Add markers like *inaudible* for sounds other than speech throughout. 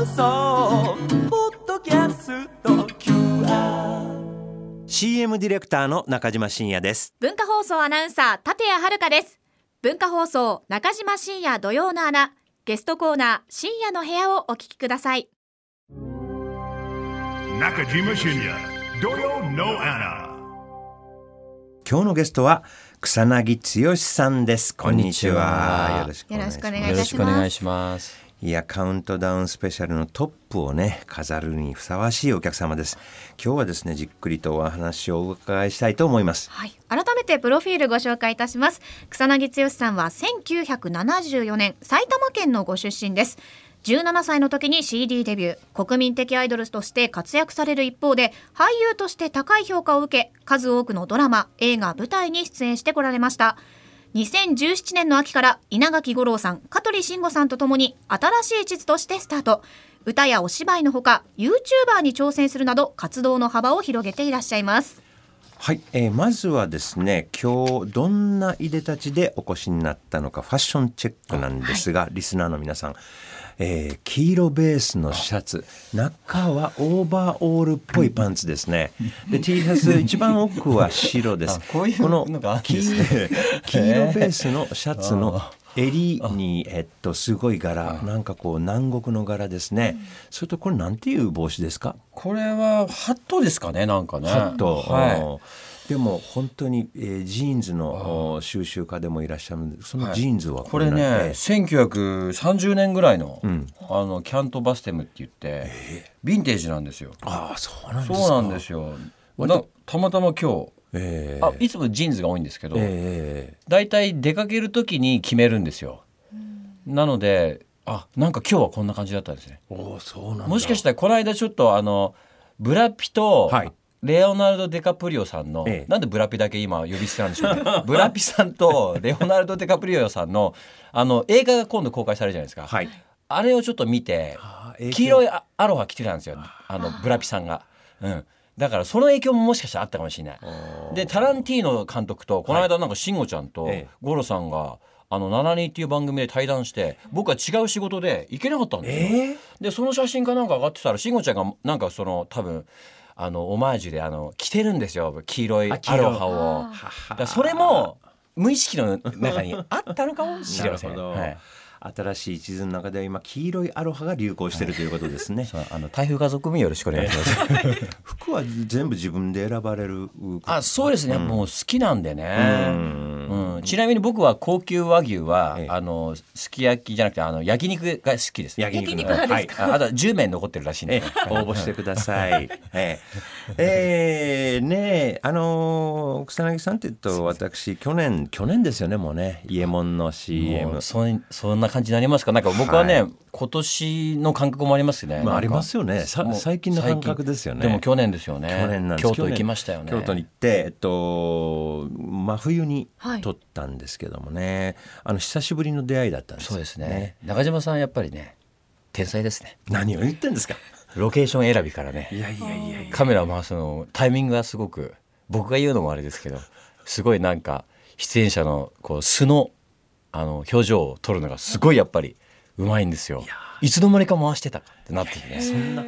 放送ポッドキャスト。CM ディレクターの中島真也です。文化放送アナウンサー立谷遥です。文化放送中島深夜土曜の穴ゲストコーナー深夜の部屋をお聞きください。中島深也土曜の穴今日のゲストは草薙剛さんです。こんにちは。よろしくお願いしますい。やカウントダウンスペシャルのトップをね飾るにふさわしいお客様です。今日はですねじっくりとお話をお伺いしたいと思います。はい、改めてプロフィールご紹介いたします。草薙剛さんは1974年埼玉県のご出身です。17歳の時に CD デビュー。国民的アイドルとして活躍される一方で俳優として高い評価を受け数多くのドラマ映画舞台に出演してこられました。2017年の秋から稲垣吾郎さん香取慎吾さんとともに新しい地図としてスタート。歌やお芝居のほか YouTuber に挑戦するなど活動の幅を広げていらっしゃいます。はい、えーまずはですね今日どんないでたちでお越しになったのかファッションチェックなんですが、リスナーの皆さん、えー黄色ベースのシャツ。中はオーバーオールっぽいパンツですね。で T シャツ一番奥は白です。あこういうの黄色ベースのシャツの襟にえっとすごい柄。なんかこう南国の柄ですね、それとこれなんていう帽子ですか？これはハットですかね、なんかね。ハット、はでも本当に、えージーンズのお収集家でもいらっしゃるんでそのジーンズはい。これなんて。ね、1930年ぐらいの、ん。あのキャントバステムって言って、ヴィンテージなんですよ。ああそうなんですか。そうなんですよ。なたまたま今日、えー。あいつもジーンズが多いんですけど、えだいたい出かける時に決めるんですよ。なので、あなんか今日はこんな感じだったんですね。ー、おーそうなんだ。もしかしたらこの間ちょっとあのブラピとはいレオナルド・デカプリオさんの、ええ。なんでブラピだけ今呼び捨てなんでしょうね。*laughs* ブラピさんとレオナルド・デカプリオさんのあの映画が今度公開されるじゃないですか、はい。あれをちょっと見て黄色いアアロハ着てたんですよ。あのブラピさんが。うん。だからその影響ももしかしたらあったかもしれない。でタランティーノ監督とこの間なんか慎吾ちゃんとええ。五郎さんがあの「72」っていう番組で対談して僕は違う仕事で行けなかったんですよ。でその写真かなんか上がってたら慎吾ちゃんがなんかその多分あのオマージュであの着てるんですよ。黄色いアロハを。だからそれも無意識の中にあったのかもしれません。*laughs* なるほど。はい新しい地図の中では今黄色いアロハが流行してるということですね、*laughs* そうあの台風家族もよろしくお願いします。*laughs* 服は全部自分で選ばれるあそうですね、もう好きなんでね、うん。ちなみに僕は高級和牛は、ええ。あのすき焼きじゃなくてあの焼肉が好きです。焼肉。焼肉派はい。ああとは10名残ってるらしいんえで、応募してください。*laughs* ええ。えーねえあのー草薙さんって言うと私去年去年ですよねもうね。伊右衛門の CM もうそんそんな感じになりますか？なんか僕はね、は今年の感覚もありますね、まあありますよね。最近の感覚ですよね。でも去年ですよね。去年なんです。京都行きましたよね。京都に行って、えっと、真冬にはい。撮ったんですけどもね、あの久しぶりの出会いだったんですそうですね。中島さんやっぱりね天才ですね。何を言ってんですか？ロケーション選びからねいやいやいやいや。カメラを回すのタイミングがすごく僕が言うのもあれですけどすごいなんか出演者のこう素のあの表情を撮るのがすごいやっぱりうまいんですよ。いつの間にか回してたってなってね。そんな、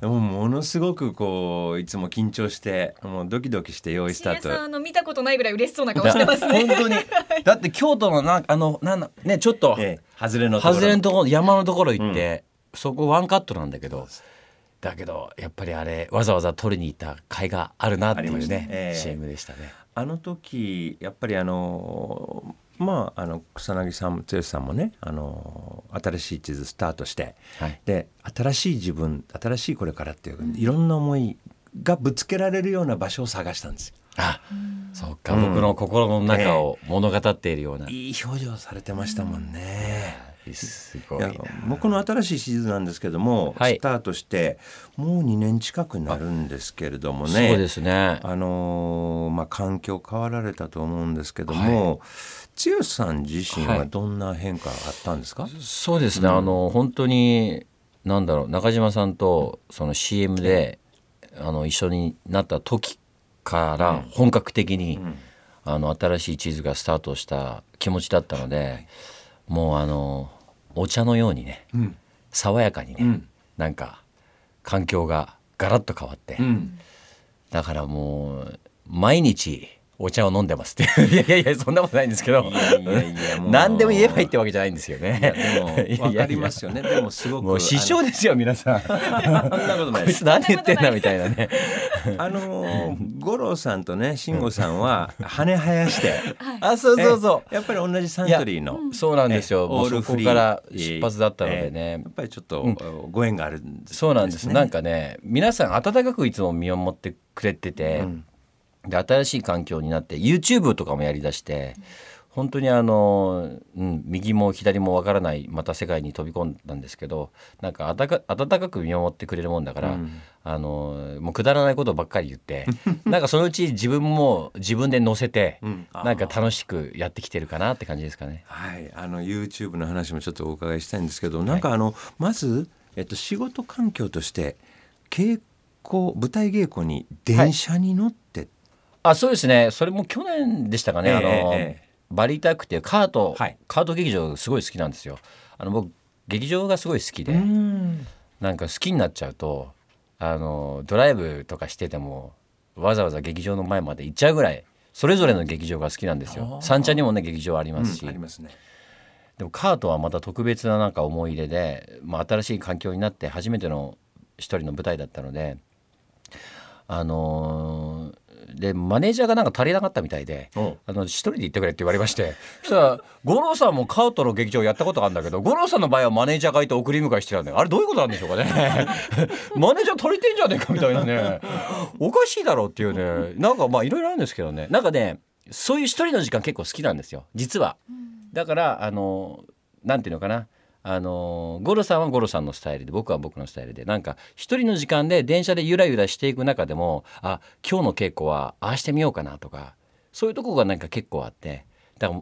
でもものすごくこういつも緊張してもうドキドキして用意スタートあの見たことないぐらい嬉しそうな顔してますね。本当に。*laughs* だって京都のなあのなんだねちょっとええ。外れのところ外れのところ山のところ行って、そこワンカットなんだけどだけどやっぱりあれわざわざ撮りに行った甲斐があるなっていうね、したええ。CM でしたね。あの時やっぱりあのまああの草薙さん剛さんもねあの新しい地図スタートして、はいで新しい自分新しいこれからっていういろんな思いがぶつけられるような場所を探したんですよ。あ、そっか、僕の心の中を物語っているような。いい表情されてましたもんね。すごいな。いや僕の新しい地図なんですけども、はい。スタートしてもう2年近くなるんですけれどもね。そうですね。あのーまあ、環境変わられたと思うんですけども、剛さん自身はどんな変化があったんですか、そうですね、あの本当になんだろう中島さんとその CM で、あの一緒になった時から本格的に、あの新しい地図がスタートした気持ちだったので、もうあのお茶のようにね、爽やかにね、なんか環境がガラッと変わって、うん。だからもう毎日お茶を飲んでますってい *laughs* やいやいやそんなことないんですけどいやいやいやもう何でも言えばいいってわけじゃないんですよね。でも *laughs* 分かりますよねでもすごくもう師匠ですよ皆さん。あのそんなことないです *laughs* こいつ何言ってんだみたいなね。あのー五郎さんとね慎吾さんは羽生やしてあそうそうそう。えやっぱり同じサントリーのそうなんですよ。オールフリーから出発だったのでえねやっ。ぱりちょっとご縁があるんですそうなんです。ねなんかね、皆さん温かくいつも見守ってくれてて、で新しい環境になって YouTube とかもやりだして、本当にあの、うん、右も左もわからないまた世界に飛び込んだんですけどなんかあたか温かく見守ってくれるもんだから、あのもうくだらないことばっかり言って *laughs* なんかそのうち自分も自分で乗せて、ん。あー。なんか楽しくやってきてるかなって感じですかね。はい、あの YouTube の話もちょっとお伺いしたいんですけど、なんかあのまず、えっと、仕事環境として稽古舞台稽古に電車に乗って、あそうですね。それも去年でしたかね、ええあの、ええ。バリタークっていうカート、はい。カート劇場すごい好きなんですよ。あの僕劇場がすごい好きで、うん。なんか好きになっちゃうとあのドライブとかしててもわざわざ劇場の前まで行っちゃうぐらいそれぞれの劇場が好きなんですよ。三茶にもね劇場ありますし、うんありますね。でもカートはまた特別ななんか思い入れで、まあ、新しい環境になって初めての一人の舞台だったのであのーでマネージャーがなんか足りなかったみたいであの一人で行ってくれって言われましてそしたら五郎さんもカートの劇場やったことがあるんだけど五郎さんの場合はマネージャーがいて送り迎えしてたんだよ。あれどういうことなんでしょうかね。*laughs* マネージャー足りてんじゃねえかみたいなね。おかしいだろうっていうね。なんかまあいろいろあるんですけどね。なんかねそういう一人の時間結構好きなんですよ。実は。だからあのなんていうのかなあのゴロさんはゴロさんのスタイルで僕は僕のスタイルでなんか一人の時間で電車でゆらゆらしていく中でもあ今日の稽古はああしてみようかなとかそういうとこがなんか結構あってだから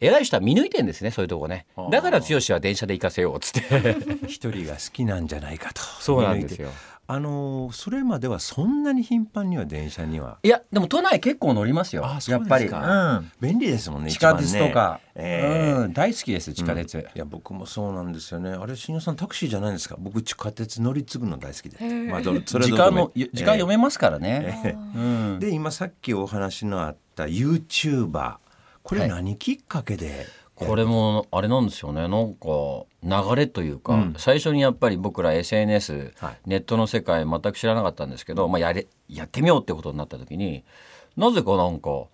偉い人は見抜いてんですねそういうとこねだから剛は電車で行かせようっつって *laughs* 一人が好きなんじゃないかと。そうなんですよ。あのそれまではそんなに頻繁には電車には。いやでも都内結構乗りますよあそうですやっぱり、かうん、便利ですもんね。地下鉄とか、ええ。うん、大好きです地下鉄、いや僕もそうなんですよね。あれ新庄さんタクシーじゃないんですか？僕地下鉄乗り継ぐの大好きで。まあどれそれ時間もも時間読めますからね、ええ。うん。で今さっきお話のあった YouTuber これはい。何きっかけで、これもあれなんですよね。なんか流れというか、うん。最初にやっぱり僕ら SNS、はい。ネットの世界全く知らなかったんですけど、まあ、やれやってみようってことになった時になぜかなんか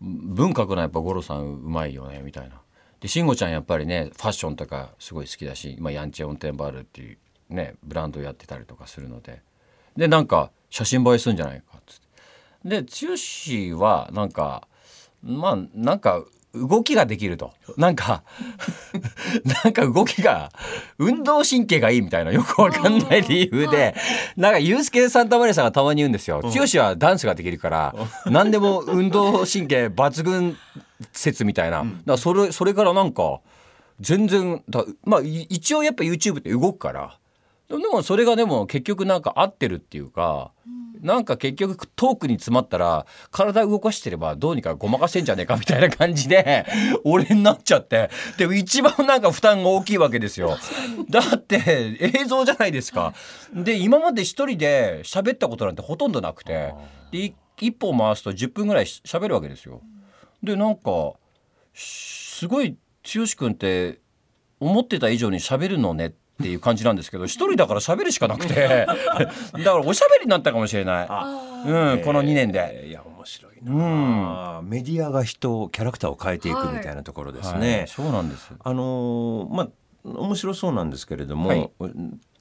文書くのやっぱ五郎さんうまいよねみたいな。で慎吾ちゃんやっぱりねファッションとかすごい好きだし今ヤンチェオンテンバールっていうねブランドやってたりとかするので。でなんか写真映えするんじゃないかっつって。で剛はなんかまあなんか動きができると。なんか *laughs* なんか動きが運動神経がいいみたいなよくわかんない理由でなんかユースケ・サンタマリアさんがたまに言うん。ですよ剛はダンスができるから何でも運動神経抜群説みたいな。だからそれそれからなんか全然だまあい一応やっぱ YouTube って動くから。でもそれがでも結局なんか合ってるっていうか、なんか結局トークに詰まったら体動かしてればどうにかごまかせんじゃねえかみたいな感じで俺になっちゃって。でも一番なんか負担が大きいわけですよ。だって映像じゃないですか。で今まで一人で喋ったことなんてほとんどなくてでい一本回すと10分ぐらいし喋るわけですよ。でなんかすごい剛君って思ってた以上に喋るのねっていう感じなんですけど一人だから喋るしかなくてだからおしゃべりになったかもしれない、うん、この2年で。えーいや面白いな、メディアが人をキャラクターを変えていくみたいなところですね、はい。そうなんです。あのーまあ面白そうなんですけれども、はい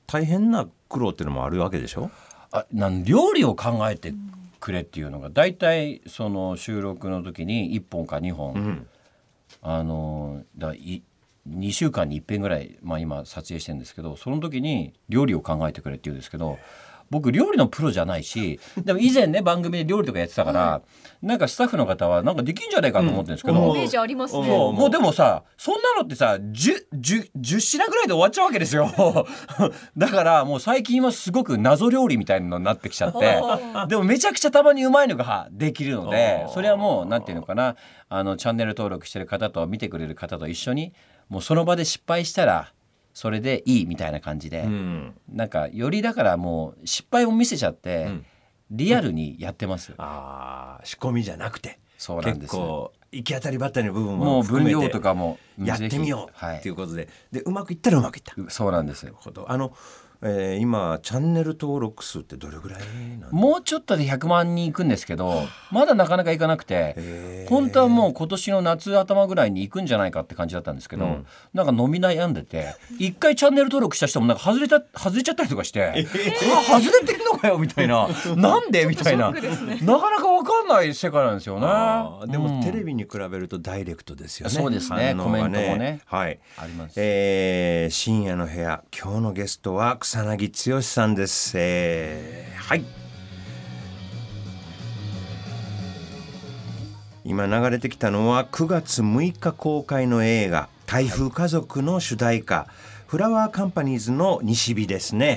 大変な苦労っていうのもあるわけでしょ？あなん料理を考えてくれっていうのが大体その収録の時に1本か2本、ん。あのだい2週間に1遍ぐらい、まあ、今撮影してるんですけどその時に料理を考えてくれって言うんですけど僕料理のプロじゃないしでも以前ね番組で料理とかやってたから、なんかスタッフの方はなんかできんじゃないかと思ってるんですけど、イメージありますね。もうでもさそんなのってさ 10, 10, 10品ぐらいで終わっちゃうわけですよ。*laughs* だからもう最近はすごく謎料理みたいなのになってきちゃってでもめちゃくちゃたまにうまいのができるのでそれはもうなんていうのかなあのチャンネル登録してる方と見てくれる方と一緒にもうその場で失敗したらそれでいいみたいな感じで、うん。なんかよりだからもう失敗を見せちゃって、ん。リアルにやってます、ああ仕込みじゃなくてそうなんです。結構行き当たりばったりの部分もうも含めて分量とかもやってみようはいっていうことで、でうまくいったらうまくいった。そうなんですほど。あの、えー今チャンネル登録数ってどれぐらいもうちょっとで100万人いくんですけどまだなかなかいかなくてへー。本当はもう今年の夏頭ぐらいに行くんじゃないかって感じだったんですけど、うん。なんか飲み悩んでて一回チャンネル登録した人もなんか外れた外れちゃったりとかして、あ外れてるのかよみたいな。*laughs* なんで？みたいな、なかなか分かんない世界なんですよね。でも、うん。テレビに比べるとダイレクトですよね。そうですね反応がコメントもね。はい。あります。えー深夜の部屋今日のゲストは草薙剛さんです。えーはい。今流れてきたのは9月6日公開の映画「台風家族」の主題歌、フラワーカンパニーズの西日ですね。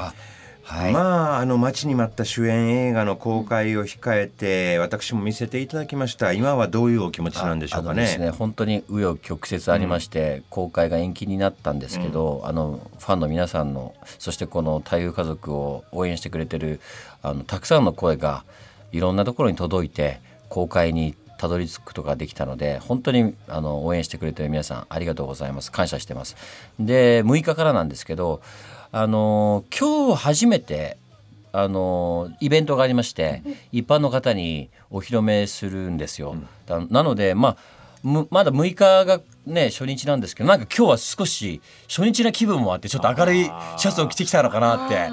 あはい、まああの待ちに待った主演映画の公開を控えて私も見せていただきました。今はどういうお気持ちなんでしょうかね。ね本当に紆余曲折ありまして、公開が延期になったんですけど、あのファンの皆さんのそしてこの台風家族を応援してくれてるあのたくさんの声がいろんなところに届いて公開にたどり着くことができたので本当にあの応援してくれてる皆さんありがとうございます。感謝してます。で6日からなんですけどあの今日初めてあのイベントがありまして一般の方にお披露目するんですよ。だなのでまあむまだ6日がね初日なんですけどなんか今日は少し初日な気分もあってちょっと明るいシャツを着てきたのかなって。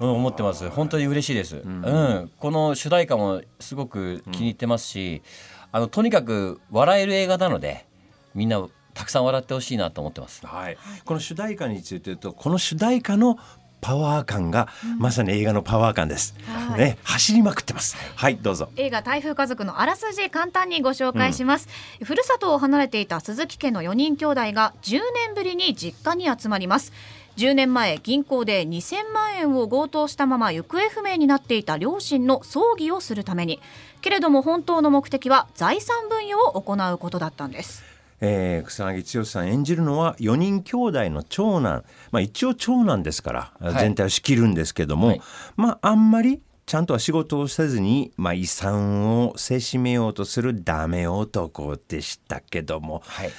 うん、思ってます本当に嬉しいです、うんこの主題歌もすごく気に入ってますし、あのとにかく笑える映画なのでみんなたくさん笑ってほしいなと思ってます。はい、この主題歌について言うとこの主題歌のパワー感が、まさに映画のパワー感です、はい。ね走りまくってます。はいどうぞ。映画台風家族のあらすじ簡単にご紹介します、ふるさとを離れていた鈴木家の4人兄弟が10年ぶりに実家に集まります。10年前銀行で2000万円を強盗したまま行方不明になっていた両親の葬儀をするために。けれども本当の目的は財産分与を行うことだったんですえー、草薙剛さん演じるのは4人兄弟の長男、まあ、一応長男ですから、い。全体を仕切るんですけども、はい。まああんまりちゃんとは仕事をせずに、まあ、遺産をせしめようとするダメ男でしたけども、はい。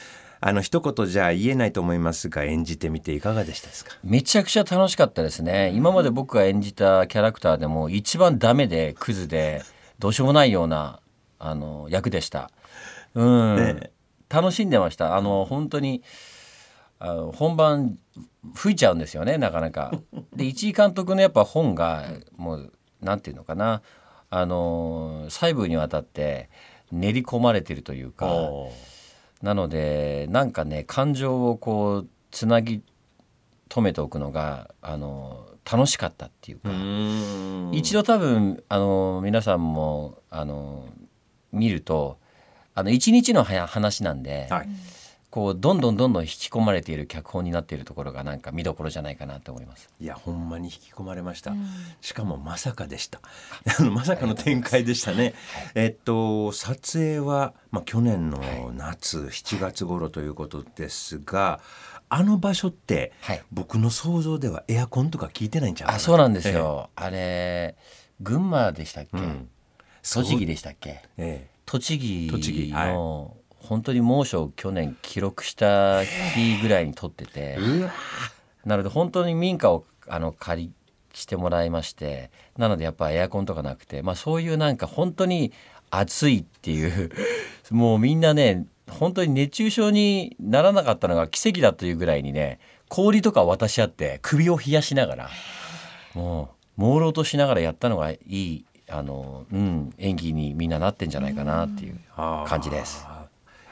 あの一言じゃ言えないと思いますが演じてみていかがでしたですか？めちゃくちゃ楽しかったですね。今まで僕が演じたキャラクターでも一番ダメでクズでどうしようもないようなあの役でした。うん、ね楽しんでました。あの本当にあの本番吹いちゃうんですよねなかなか。*laughs* で一井監督のやっぱ本がもうなんていうのかな。あの細部にわたって練り込まれてるというか。なのでなんかね感情をこうつなぎ止めておくのがあの楽しかったっていうか、一度多分あの皆さんもあの見るとあの一日の話なんで、はい。こうどんどんどんどん引き込まれている脚本になっているところがなんか見どころじゃないかなと思います。いやほんまに引き込まれました、しかもまさかでした。*laughs* まさかの展開でしたね。えっと撮影は、まあ、去年の夏、7月頃ということですがあの場所って、はい。僕の想像ではエアコンとか効いてないんちゃうあそうなんですよ、あれ群馬でしたっけ、ん。栃木でしたっけ？ええ栃木栃木の本当に猛暑を去年記録した日ぐらいに撮っててなので本当に民家をあの借りしてもらいましてなのでやっぱエアコンとかなくて、まあ、そういうなんか本当に暑いっていう *laughs* もうみんなね本当に熱中症にならなかったのが奇跡だというぐらいにね氷とか渡し合って首を冷やしながらもう朦朧としながらやったのがいいあの、うん、演技にみんななってんじゃないかなっていう感じです。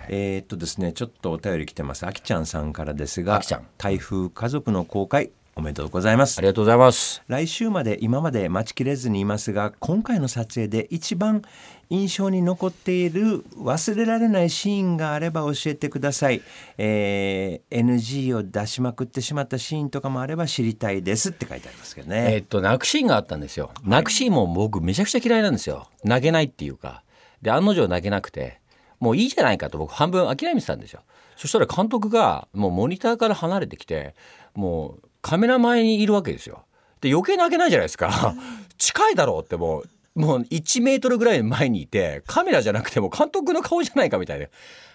えーっとですねちょっとお便り来てます。あきちゃんさんからですがあきちゃん。台風家族の公開おめでとうございます。ありがとうございます。来週まで今まで待ちきれずにいますが今回の撮影で一番印象に残っている忘れられないシーンがあれば教えてください、えー NG を出しまくってしまったシーンとかもあれば知りたいですって書いてありますけどえね、っと泣くシーンがあったんですよ。泣くシーンも僕めちゃくちゃ嫌いなんですよ。泣けないっていうか。で案の定泣けなくてもういいじゃないかと僕半分諦めてたんですよ。そしたら監督がもうモニターから離れてきてもうカメラ前にいるわけですよ。で余計泣けないじゃないですか *laughs* 近いだろうってもうもう1メートルぐらい前にいてカメラじゃなくても監督の顔じゃないかみたいな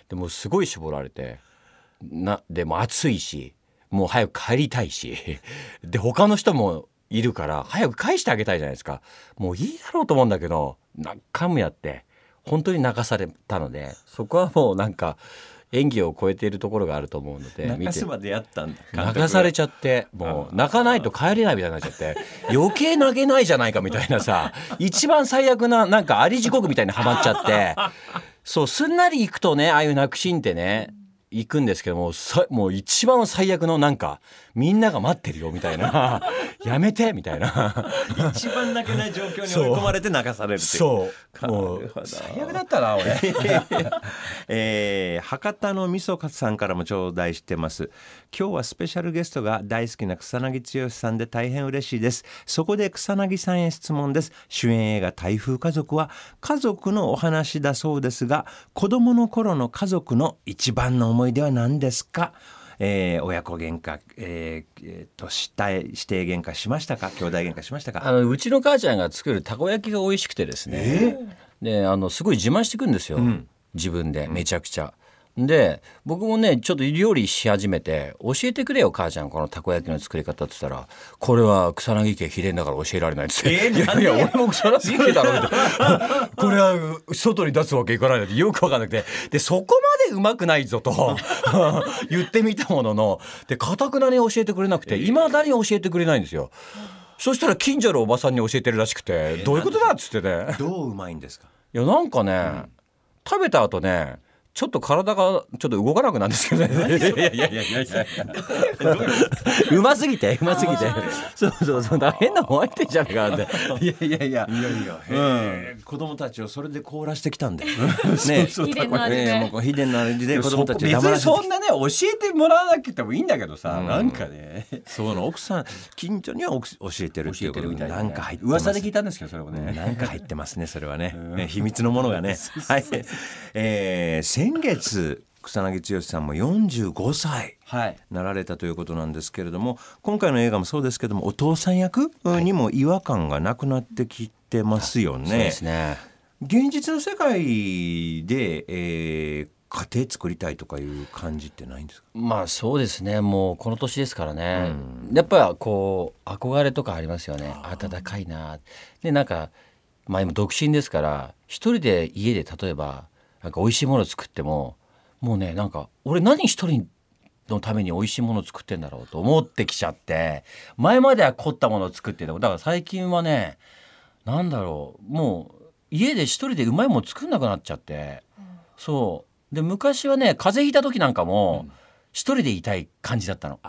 でもすごい絞られて。なでも暑いしもう早く帰りたいし。で他の人もいるから早く返してあげたいじゃないですか。もういいだろうと思うんだけど何回もやって本当に泣かされたのでそこはもうなんか演技を超えているところがあると思うので見て。泣かすまでやったんだ泣かされちゃってもう泣かないと帰れないみたいになっちゃって余計泣けないじゃないかみたいなさ *laughs* 一番最悪ななんかあり地獄みたいにはまっちゃってそうすんなり行くとねああいう泣くシーンってね行くんですけどもさもう一番最悪のなんかみんなが待ってるよみたいな。*laughs* やめてみたいな。一番泣けない状況に追い込まれて泣かされるっていう。そう。もう最悪だったな俺。*laughs* えー博多のみそかさんからも頂戴してます。今日はスペシャルゲストが大好きな草薙剛さんで大変嬉しいです。そこで草薙さんへ質問です。主演映画台風家族は家族のお話だそうですが子供の頃の家族の一番の思い出は何ですか？えー親子喧嘩、えーえーとした指定喧嘩しましたか？兄弟喧嘩しましたか？あのうちの母ちゃんが作るたこ焼きが美味しくてですね、であのすごい自慢してくんですよ、自分でめちゃくちゃ。で僕もねちょっと料理し始めて教えてくれよ母ちゃんこのたこ焼きの作り方って言ったら。これは草薙家秘伝だから教えられないっつって、いやいや俺も草薙家だろってこれは外に出すわけいかないなんてよく分かんなくて。でそこまでうまくないぞと *laughs* 言ってみたもののでかたくなに教えてくれなくていまだに教えてくれないんですよ。そしたら近所のおばさんに教えてるらしくて、どういうことだっつってね。どううまいんですか？いやなんかね、食べた後ねちょっと体がちょっと動かなくなるんですけどね。いやいやいやいやいや。うますぎてうますぎて。そうそうそう。だ変なもん入ってんじゃねえかなって。*laughs* いやいやいや。いやいや、うん、子供たちをそれで凍らしてきたんだよ。*laughs* ね、秘伝の味でねもうこう秘伝の味で子供たちを別にそんなね教えてもらわなくてもいいんだけどさ、なんかねそうな奥さん近所には奥教えてるっていうことでなんか入ってます噂で聞いたんですけどそれもね。なんか入ってますねそれはねね秘密のものがね *laughs* はい、えー先月草薙剛さんも45歳はい。なられたということなんですけれども今回の映画もそうですけどもお父さん役にも違和感がなくなってきてますよね。そうですね。現実の世界で、えー家庭作りたいとかいう感じってないんですか？まあそうですね。もうこの年ですからね、やっぱこう憧れとかありますよね。暖かいな。でなんかまあ今独身ですから一人で家で例えばなんか美味しいものを作ってももうねなんか俺何一人のために美味しいものを作ってんだろうと思ってきちゃって前までは凝ったものを作っててもだから最近はねなんだろうもう家で一人でうまいもの作んなくなっちゃって、そう。で昔はね風邪ひいた時なんかも一人でいたい感じだったの。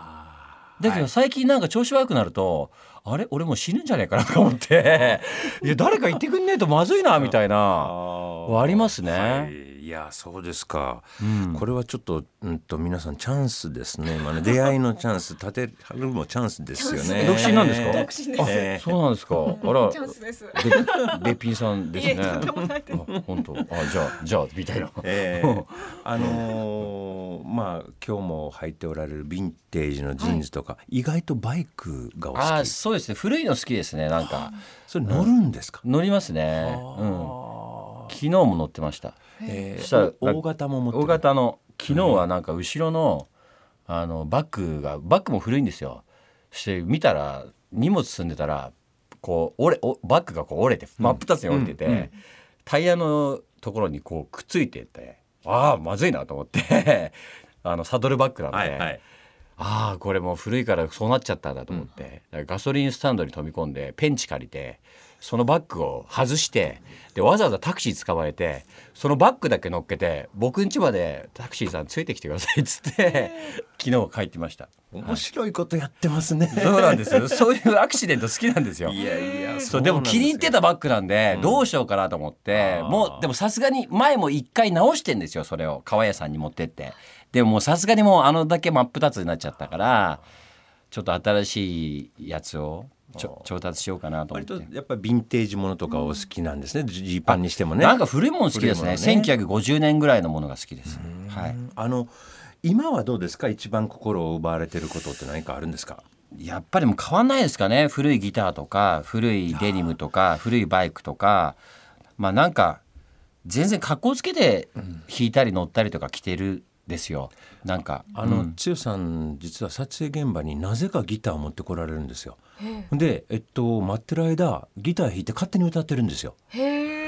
だけど最近なんか調子悪くなると、あれ？俺もう死ぬんじゃねえかなと思って。*laughs* いや誰か言ってくんねえとまずいなみたいな。はありますね。はい。いやそうですか、うん。これはちょっと,、うん、と皆さんチャンスですね。今ね出会いのチャンス。立てるもチャンスですよね。独身なんですか？独身です。えーそうなんですか？あら、チャンスです。べべっぴんさんですね。あ本当。あじゃあじゃあみたいな。えーあのーまあ今日も履いておられるヴィンテージのジーンズとか、意外とバイクがお好あきそうですね。古いの好きですねなんか。それ乗るんですか、乗りますね。うん。昨日も乗ってました。えーそしたら大型も大型の昨日はなんか後ろのあのバッグがバッグも古いんですよ。そして見たら荷物積んでたらこう折れおバッグがこう折れて真っ二つに折れてて、うん。うん。タイヤのところにこうくっついててああまずいなと思って *laughs* あのサドルバッグなんで、はいはい。ああこれもう古いからそうなっちゃったんだと思って、だからガソリンスタンドに飛び込んでペンチ借りてそのバッグを外してでわざわざタクシー捕まえてそのバッグだけ乗っけて僕ん家までタクシーさんついてきてくださいっつって昨日帰ってました。面白いことやってますね。そうなんですよ。そういうアクシデント好きなんですよ。いやいやそうでも気に入ってたバッグなんでどうしようかなと思って、もうでもさすがに前も一回直してんですよそれを。革屋さんに持ってって。でもさすがにもうあのだけ真っ二つになっちゃったからちょっと新しいやつをちょ調達しようかなと思って。割と。やっぱりヴィンテージものとかお好きなんですね。ジーパンにしてもね。なんか古いもの好きですね。ね。1950年ぐらいのものが好きです、はい、あの今はどうですか？一番心を奪われてることって何かあるんですか？やっぱりもう変わんないですかね。古いギターとか古いデニムとか古いバイクとか。まあなんか全然格好つけて弾いたり乗ったりとか着てるですよ。なんかあの、うん。つよさん実は撮影現場になぜかギターを持ってこられるんですよ。で、えっと、待ってる間ギター弾いて勝手に歌ってるんですよ。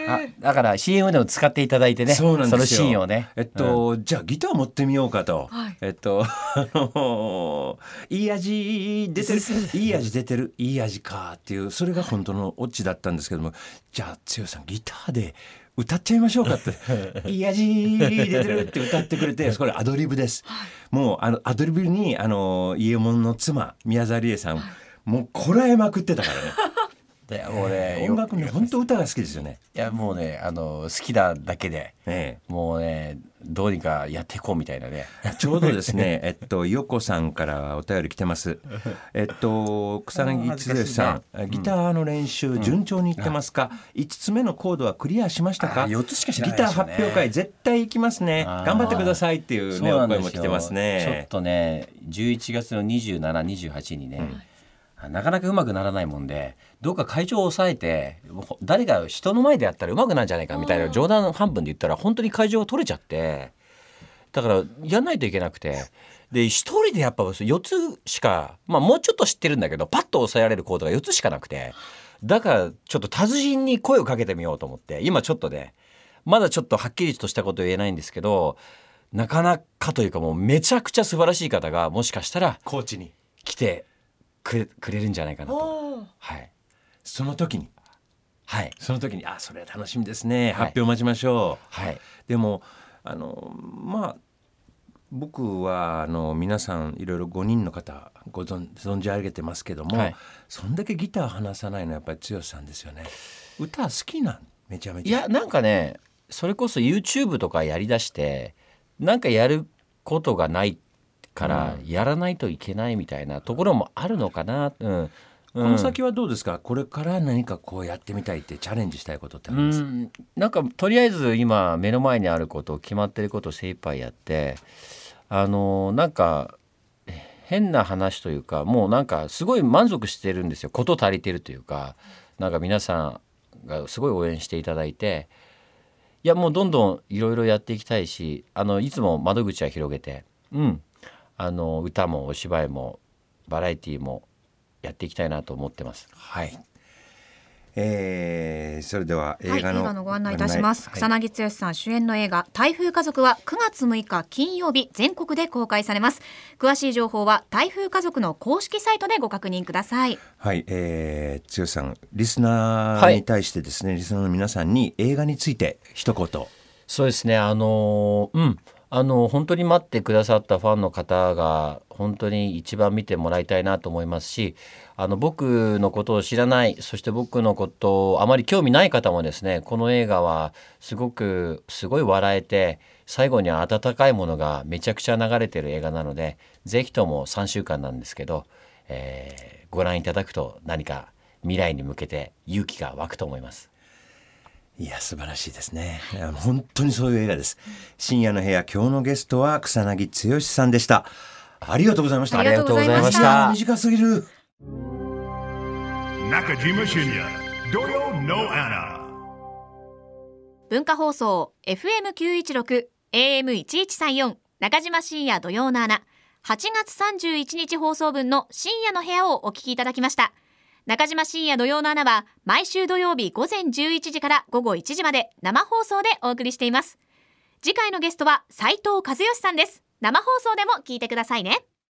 あだから CM でも使っていただいてねそうなんですよ。のシーンをね。えっと、じゃあギター持ってみようかと。はい。えっと、あのいい味出てる、*laughs* いい味出てる、いい味かっていう、それが本当のオチだったんですけども、じゃあつよさんギターで歌っちゃいましょうかって、*laughs* いい味出てるって歌ってくれて、これアドリブです。もうあのアドリブにあの家門の妻宮沢りえさん、もうこらえまくってたからね。*laughs* でもうね音楽ね本当歌が好きですよね。いやもうねあの好きなだけでええもうねどうにかやっていこうみたいなねちょうどですね、*laughs* えっと、よこさんからお便り来てます。*laughs* えっと、草薙剛さん、ギターの練習順調にいってますか？五、つ目のコードはクリアしましたか？あ四つしか知らないギター発表会絶対行きますね。頑張ってくださいっていうね、お声も来てますちょっね。とね11月の2728にね、なかなかうまくならないもんでどうか会場を抑えてほ誰が人の前でやったらうまくなるんじゃないかみたいな冗談半分で言ったら本当に会場が取れちゃってだからやんないといけなくてで一人でやっぱ4つしかまあもうちょっと知ってるんだけどパッと抑えられるコードが4つしかなくてだからちょっと達人に声をかけてみようと思って今ちょっとねまだちょっとはっきりとしたことは言えないんですけどなかなかというかもうめちゃくちゃ素晴らしい方がもしかしたらコーチに。来てくれくれるんじゃないかなと。はい。その時に、はい。その時に、あ、それ楽しみですね。はい発表待ちましょう。はい。でもあのまあ僕はあの皆さんいろいろ5人の方ご存存じ上げてますけども、はいそんだけギター話さないのはやっぱり剛さんですよね歌好きなん？めちゃめちゃいや、なんかね、それこそ YouTube とかやりだして、なんかやることがないから、やらないといけないみたいなところもあるのかな。うん。この先はどうですか、これから何かこうやってみたいってチャレンジしたいことってあります、うん、なんかとりあえず今目の前にあること決まってることを精一杯やってあのなんか変な話というかもうなんかすごい満足してるんですよ。こと足りてるというかなんか皆さんがすごい応援していただいて。いやもうどんどんいろいろやっていきたいしあのいつも窓口は広げて、うん、あの歌もお芝居もバラエティーもやっていきたいなと思ってます。はい。えー、それでははい、映画の,、映画のご案内いたします、草はい。薙剛さん主演の映画台風家族は9月6日金曜日全国で公開されます。詳しい情報は台風家族の公式サイトでご確認ください。はい、えー、剛さんリスナーに対してですね、リスナーの皆さんに映画について一言。そうですねあのうんあの本当に待ってくださったファンの方が本当に一番見てもらいたいなと思いますしあの僕のことを知らないそして僕のことをあまり興味ない方もですねこの映画はすごくすごい笑えて最後には温かいものがめちゃくちゃ流れてる映画なのでぜひとも3週間なんですけど、えーご覧いただくと何か未来に向けて勇気が湧くと思います。いや素晴らしいですね。本当にそういう映画です。深夜の部屋今日のゲストは草薙剛さんでした。ありがとうございました。ありがとうございましありがとうございました。た短すぎる。Nakajima Shinya, Doyo No Anna. 文化放送 FM916 AM1134 中島深夜土曜の穴8月31日放送分の深夜の部屋をお聞きいただきました中島深夜土曜の穴は毎週土曜日午前11時から午後1時まで生放送でお送りしています。次回のゲストは斉藤和義さんです。生放送でも聞いてくださいね。